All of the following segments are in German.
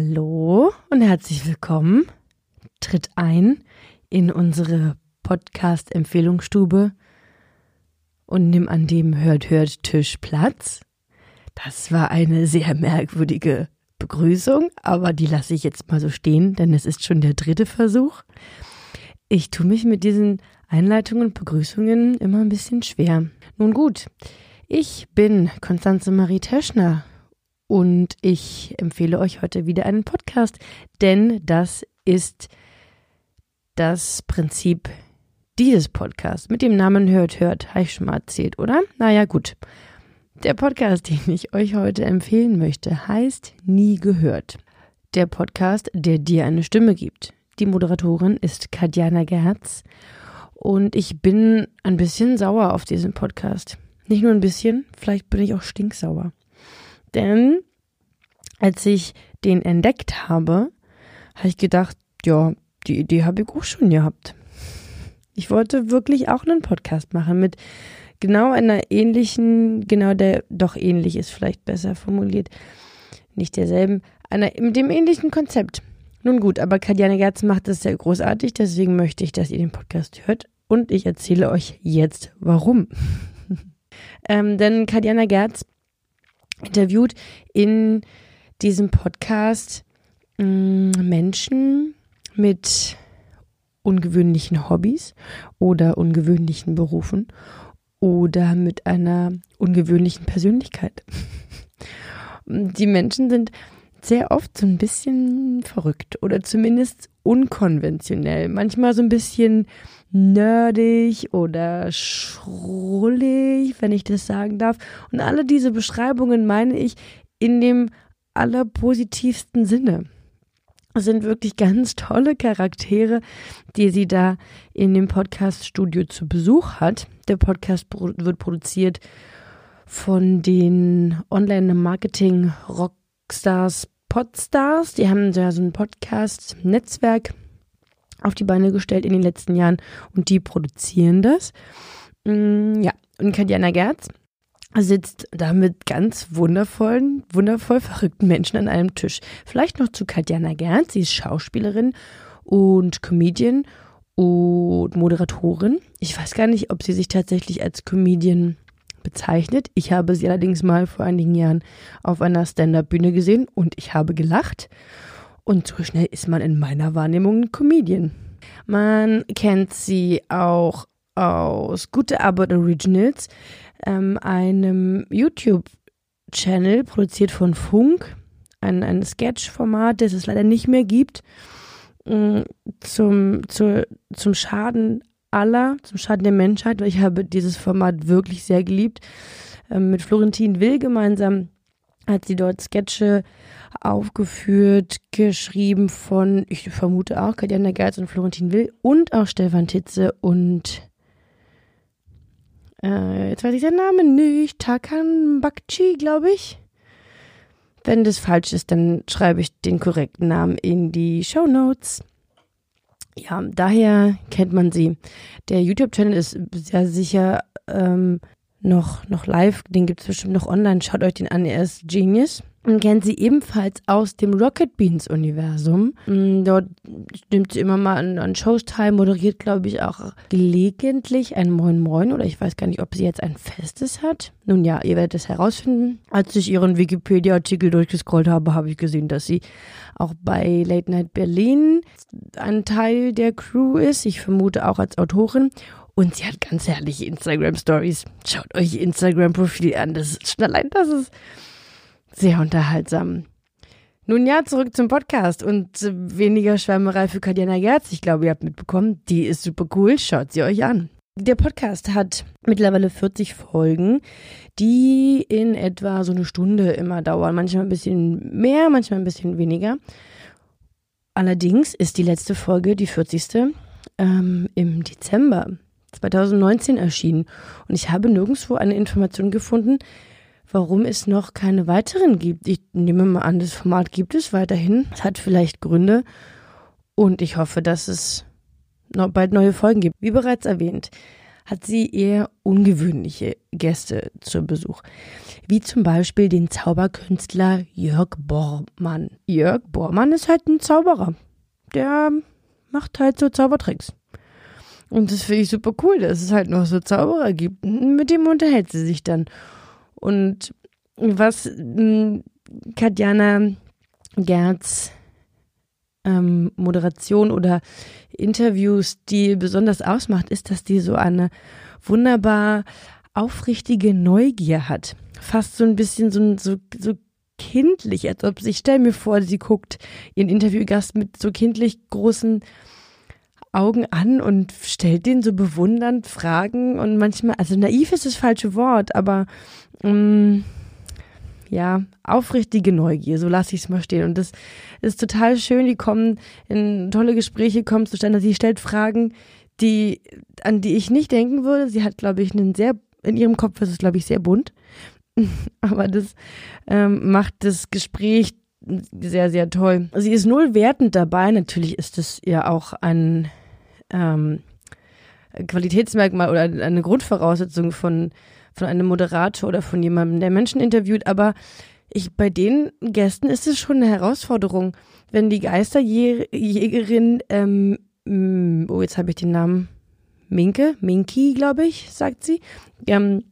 Hallo und herzlich willkommen. Tritt ein in unsere Podcast-Empfehlungsstube und nimm an dem Hört Hört Tisch Platz. Das war eine sehr merkwürdige Begrüßung, aber die lasse ich jetzt mal so stehen, denn es ist schon der dritte Versuch. Ich tue mich mit diesen Einleitungen und Begrüßungen immer ein bisschen schwer. Nun gut, ich bin Konstanze Marie Teschner und ich empfehle euch heute wieder einen Podcast, denn das ist das Prinzip dieses Podcasts. Mit dem Namen Hört, Hört, habe ich schon mal erzählt, oder? Naja, gut. Der Podcast, den ich euch heute empfehlen möchte, heißt Nie gehört. Der Podcast, der dir eine Stimme gibt. Die Moderatorin ist Katjana Gerz und ich bin ein bisschen sauer auf diesen Podcast. Nicht nur ein bisschen, vielleicht bin ich auch stinksauer. Denn als ich den entdeckt habe, habe ich gedacht, ja, die Idee habe ich auch schon gehabt. Ich wollte wirklich auch einen Podcast machen mit genau einer ähnlichen, genau der, doch ähnlich ist vielleicht besser formuliert, nicht derselben, einer, mit dem ähnlichen Konzept. Nun gut, aber Katjana Gerz macht das sehr großartig, deswegen möchte ich, dass ihr den Podcast hört und ich erzähle euch jetzt warum. ähm, denn Katjana Gerz interviewt in diesem Podcast mm, Menschen mit ungewöhnlichen Hobbys oder ungewöhnlichen Berufen oder mit einer ungewöhnlichen Persönlichkeit. Die Menschen sind sehr oft so ein bisschen verrückt oder zumindest unkonventionell. Manchmal so ein bisschen nerdig oder schrullig, wenn ich das sagen darf. Und alle diese Beschreibungen meine ich in dem allerpositivsten Sinne. Es sind wirklich ganz tolle Charaktere, die sie da in dem Podcast-Studio zu Besuch hat. Der Podcast wird produziert von den Online-Marketing-Rockstars Podstars. Die haben ja so ein Podcast-Netzwerk auf die Beine gestellt in den letzten Jahren und die produzieren das. Mm, ja, und Katjana Gerz sitzt da mit ganz wundervollen, wundervoll verrückten Menschen an einem Tisch. Vielleicht noch zu Katjana Gernst, sie ist Schauspielerin und Comedian und Moderatorin. Ich weiß gar nicht, ob sie sich tatsächlich als Comedian bezeichnet. Ich habe sie allerdings mal vor einigen Jahren auf einer Stand-up-Bühne gesehen und ich habe gelacht. Und so schnell ist man in meiner Wahrnehmung ein Comedian. Man kennt sie auch aus Gute Arbeit Originals ähm, einem YouTube-Channel, produziert von Funk, ein, ein Sketch-Format, das es leider nicht mehr gibt, äh, zum, zu, zum Schaden aller, zum Schaden der Menschheit, weil ich habe dieses Format wirklich sehr geliebt. Ähm, mit Florentin Will gemeinsam hat sie dort Sketche aufgeführt, geschrieben von, ich vermute auch, Katjana Gerz und Florentin Will und auch Stefan Titze und äh, jetzt weiß ich den Namen nicht. Takan Bakchi, glaube ich. Wenn das falsch ist, dann schreibe ich den korrekten Namen in die Show Notes. Ja, daher kennt man sie. Der YouTube-Channel ist sehr sicher ähm, noch, noch live. Den gibt es bestimmt noch online. Schaut euch den an. Er ist Genius. Man kennt sie ebenfalls aus dem Rocket Beans Universum. Mm, dort nimmt sie immer mal an, an Shows teil, moderiert, glaube ich, auch gelegentlich ein Moin Moin oder ich weiß gar nicht, ob sie jetzt ein Festes hat. Nun ja, ihr werdet es herausfinden. Als ich ihren Wikipedia-Artikel durchgescrollt habe, habe ich gesehen, dass sie auch bei Late Night Berlin ein Teil der Crew ist. Ich vermute auch als Autorin. Und sie hat ganz herrliche Instagram-Stories. Schaut euch Instagram-Profil an. Das ist allein, das ist sehr unterhaltsam. Nun ja, zurück zum Podcast und weniger Schwärmerei für Katjana Gerz. Ich glaube, ihr habt mitbekommen, die ist super cool. Schaut sie euch an. Der Podcast hat mittlerweile 40 Folgen, die in etwa so eine Stunde immer dauern. Manchmal ein bisschen mehr, manchmal ein bisschen weniger. Allerdings ist die letzte Folge, die 40. Ähm, im Dezember 2019 erschienen. Und ich habe nirgendwo eine Information gefunden, warum es noch keine weiteren gibt. Ich nehme mal an, das Format gibt es weiterhin. Es hat vielleicht Gründe und ich hoffe, dass es noch bald neue Folgen gibt. Wie bereits erwähnt, hat sie eher ungewöhnliche Gäste zu Besuch, wie zum Beispiel den Zauberkünstler Jörg Bormann. Jörg Bormann ist halt ein Zauberer, der macht halt so Zaubertricks. Und das finde ich super cool, dass es halt noch so Zauberer gibt. Mit dem unterhält sie sich dann. Und was hm, Katjana Gerz ähm, Moderation oder Interviews, die besonders ausmacht, ist, dass die so eine wunderbar aufrichtige Neugier hat. Fast so ein bisschen so, so, so kindlich, als ob sie, ich stelle mir vor, sie guckt ihren Interviewgast mit so kindlich großen Augen an und stellt den so bewundernd Fragen und manchmal, also naiv ist das falsche Wort, aber ähm, ja, aufrichtige Neugier, so lasse ich es mal stehen. Und das ist total schön, die kommen in tolle Gespräche, kommen zustande. Sie stellt Fragen, die, an die ich nicht denken würde. Sie hat, glaube ich, einen sehr, in ihrem Kopf ist es, glaube ich, sehr bunt. Aber das ähm, macht das Gespräch sehr, sehr toll. Sie ist null wertend dabei. Natürlich ist es ja auch ein ähm, Qualitätsmerkmal oder eine Grundvoraussetzung von von einem Moderator oder von jemandem, der Menschen interviewt, aber ich, bei den Gästen ist es schon eine Herausforderung, wenn die Geisterjägerin, ähm, mm, oh, jetzt habe ich den Namen, Minke, Minky, glaube ich, sagt sie, ähm,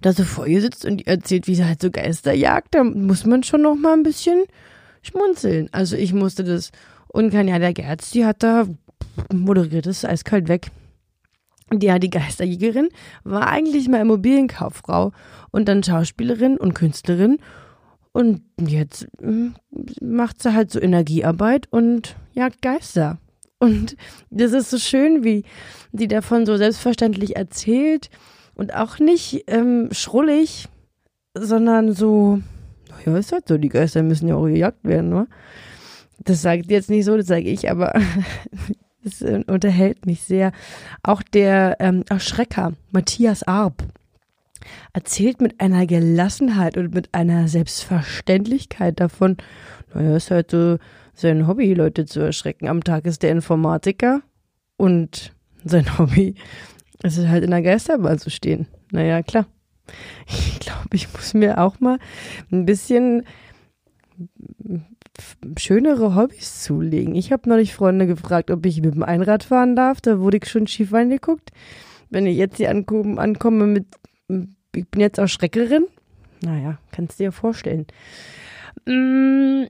da so vor ihr sitzt und erzählt, wie sie halt so Geister jagt, da muss man schon noch mal ein bisschen schmunzeln. Also ich musste das. Und Kanja der Gerz, die hat da moderiert es eiskalt weg. Ja, die Geisterjägerin war eigentlich mal Immobilienkauffrau und dann Schauspielerin und Künstlerin. Und jetzt hm, macht sie halt so Energiearbeit und jagt Geister. Und das ist so schön, wie sie davon so selbstverständlich erzählt und auch nicht ähm, schrullig, sondern so, naja, ist halt so, die Geister müssen ja auch gejagt werden, ne? Das sagt jetzt nicht so, das sage ich, aber Das äh, unterhält mich sehr. Auch der ähm, Erschrecker Matthias Arp erzählt mit einer Gelassenheit und mit einer Selbstverständlichkeit davon, naja, ist halt so sein Hobby, Leute zu erschrecken. Am Tag ist der Informatiker und sein Hobby ist es halt in der Geisterbahn zu stehen. Naja, klar. Ich glaube, ich muss mir auch mal ein bisschen schönere Hobbys zulegen. Ich habe neulich Freunde gefragt, ob ich mit dem Einrad fahren darf. Da wurde ich schon schief angeguckt. Wenn ich jetzt hier ankomme, ankomme mit, ich bin jetzt auch Schreckerin. Naja, kannst du dir vorstellen. Mm,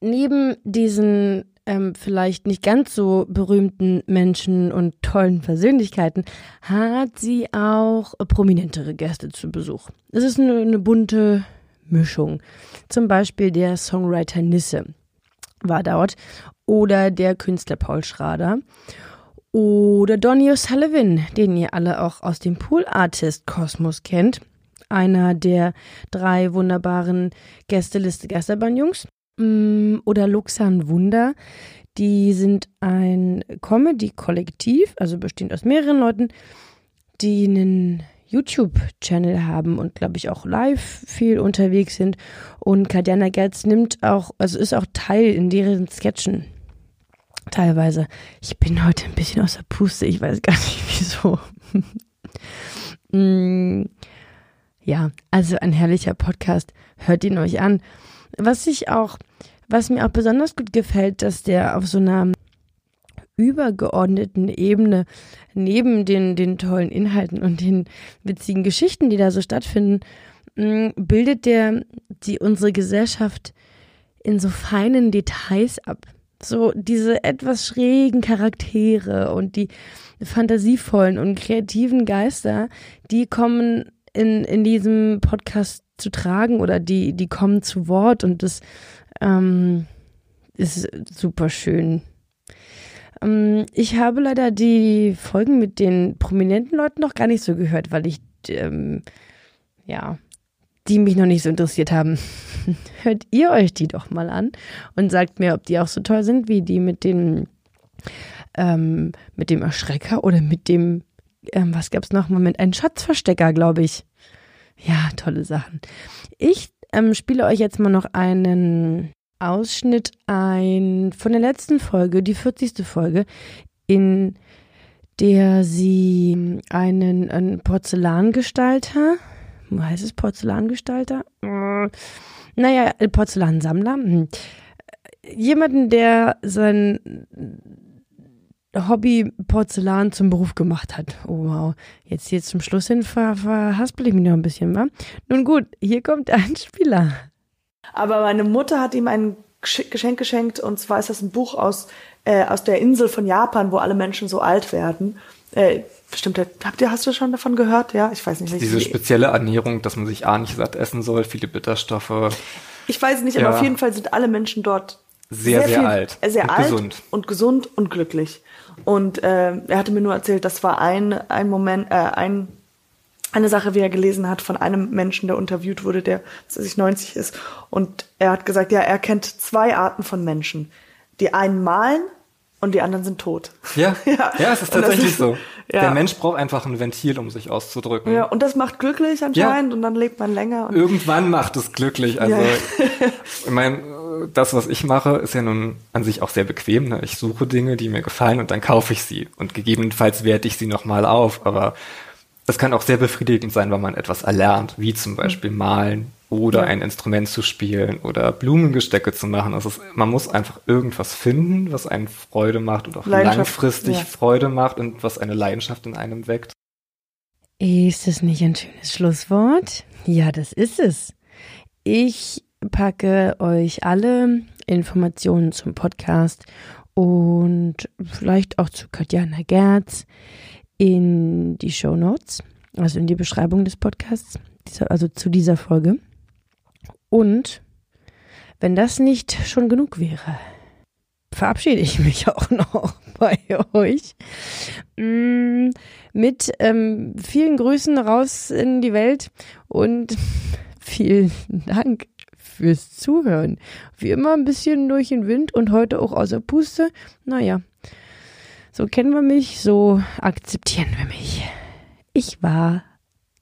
neben diesen ähm, vielleicht nicht ganz so berühmten Menschen und tollen Persönlichkeiten hat sie auch prominentere Gäste zu Besuch. Es ist eine, eine bunte Mischung. Zum Beispiel der Songwriter Nisse war dort oder der Künstler Paul Schrader oder Donny O'Sullivan, den ihr alle auch aus dem Pool Artist Kosmos kennt. Einer der drei wunderbaren Gästeliste Geisterbahnjungs. Mm, oder Luxan Wunder. Die sind ein Comedy-Kollektiv, also bestehend aus mehreren Leuten, die einen YouTube-Channel haben und glaube ich auch live viel unterwegs sind. Und Katjana Gerz nimmt auch, also ist auch Teil in deren Sketchen. Teilweise. Ich bin heute ein bisschen aus der Puste, ich weiß gar nicht wieso. mm, ja, also ein herrlicher Podcast. Hört ihn euch an. Was ich auch, was mir auch besonders gut gefällt, dass der auf so einer übergeordneten Ebene neben den, den tollen Inhalten und den witzigen Geschichten, die da so stattfinden, mm, bildet der die unsere Gesellschaft in so feinen Details ab. So diese etwas schrägen Charaktere und die fantasievollen und kreativen Geister, die kommen in, in diesem Podcast zu tragen oder die, die kommen zu Wort und das ähm, ist super schön. Ähm, ich habe leider die Folgen mit den prominenten Leuten noch gar nicht so gehört, weil ich, ähm, ja, die mich noch nicht so interessiert haben. Hört ihr euch die doch mal an und sagt mir, ob die auch so toll sind wie die mit den, ähm, mit dem Erschrecker oder mit dem, ähm, was gab's noch? Moment, ein Schatzverstecker, glaube ich. Ja, tolle Sachen. Ich ähm, spiele euch jetzt mal noch einen Ausschnitt ein von der letzten Folge, die 40. Folge, in der sie einen, einen Porzellangestalter, heißt es Porzellangestalter? Naja, Porzellansammler. Hm. Jemanden, der sein Hobby Porzellan zum Beruf gemacht hat. Oh wow. Jetzt jetzt zum Schluss hin ver verhaspel ich mich noch ein bisschen, wa? Nun gut, hier kommt ein Spieler. Aber meine Mutter hat ihm ein Geschenk geschenkt und zwar ist das ein Buch aus, äh, aus der Insel von Japan, wo alle Menschen so alt werden. Äh, bestimmt, habt ihr, hast du schon davon gehört? Ja, ich weiß nicht. Diese spezielle Ernährung, dass man sich A nicht satt essen soll, viele Bitterstoffe. Ich weiß nicht, ja. aber auf jeden Fall sind alle Menschen dort sehr, sehr, sehr viel, alt. Sehr und alt gesund. und gesund und glücklich. Und äh, er hatte mir nur erzählt, das war ein, ein Moment, äh, ein, eine Sache, wie er gelesen hat von einem Menschen, der interviewt wurde, der sich 90 ist. Und er hat gesagt, ja, er kennt zwei Arten von Menschen. Die einen malen und die anderen sind tot. Ja, ja, ja es ist tatsächlich ist, so. Ja. Der Mensch braucht einfach ein Ventil, um sich auszudrücken. Ja, und das macht glücklich anscheinend ja. und dann lebt man länger. Irgendwann macht es glücklich. Also, ja. ich meine, das, was ich mache, ist ja nun an sich auch sehr bequem. Ne? Ich suche Dinge, die mir gefallen und dann kaufe ich sie. Und gegebenenfalls werte ich sie nochmal auf. Aber es kann auch sehr befriedigend sein, wenn man etwas erlernt, wie zum Beispiel malen oder ja. ein Instrument zu spielen oder Blumengestecke zu machen. Also es, man muss einfach irgendwas finden, was einen Freude macht und auch langfristig ja. Freude macht und was eine Leidenschaft in einem weckt. Ist es nicht ein schönes Schlusswort? Ja, das ist es. Ich packe euch alle Informationen zum Podcast und vielleicht auch zu Katjana Gerz in die Show Notes, also in die Beschreibung des Podcasts, also zu dieser Folge. Und wenn das nicht schon genug wäre, verabschiede ich mich auch noch bei euch. Mm, mit ähm, vielen Grüßen raus in die Welt und vielen Dank fürs Zuhören. Wie immer ein bisschen durch den Wind und heute auch außer Puste. Naja, so kennen wir mich, so akzeptieren wir mich. Ich war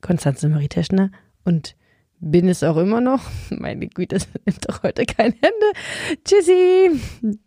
Konstanze Marie Teschner und bin es auch immer noch. Meine Güte, das nimmt doch heute kein Ende. Tschüssi!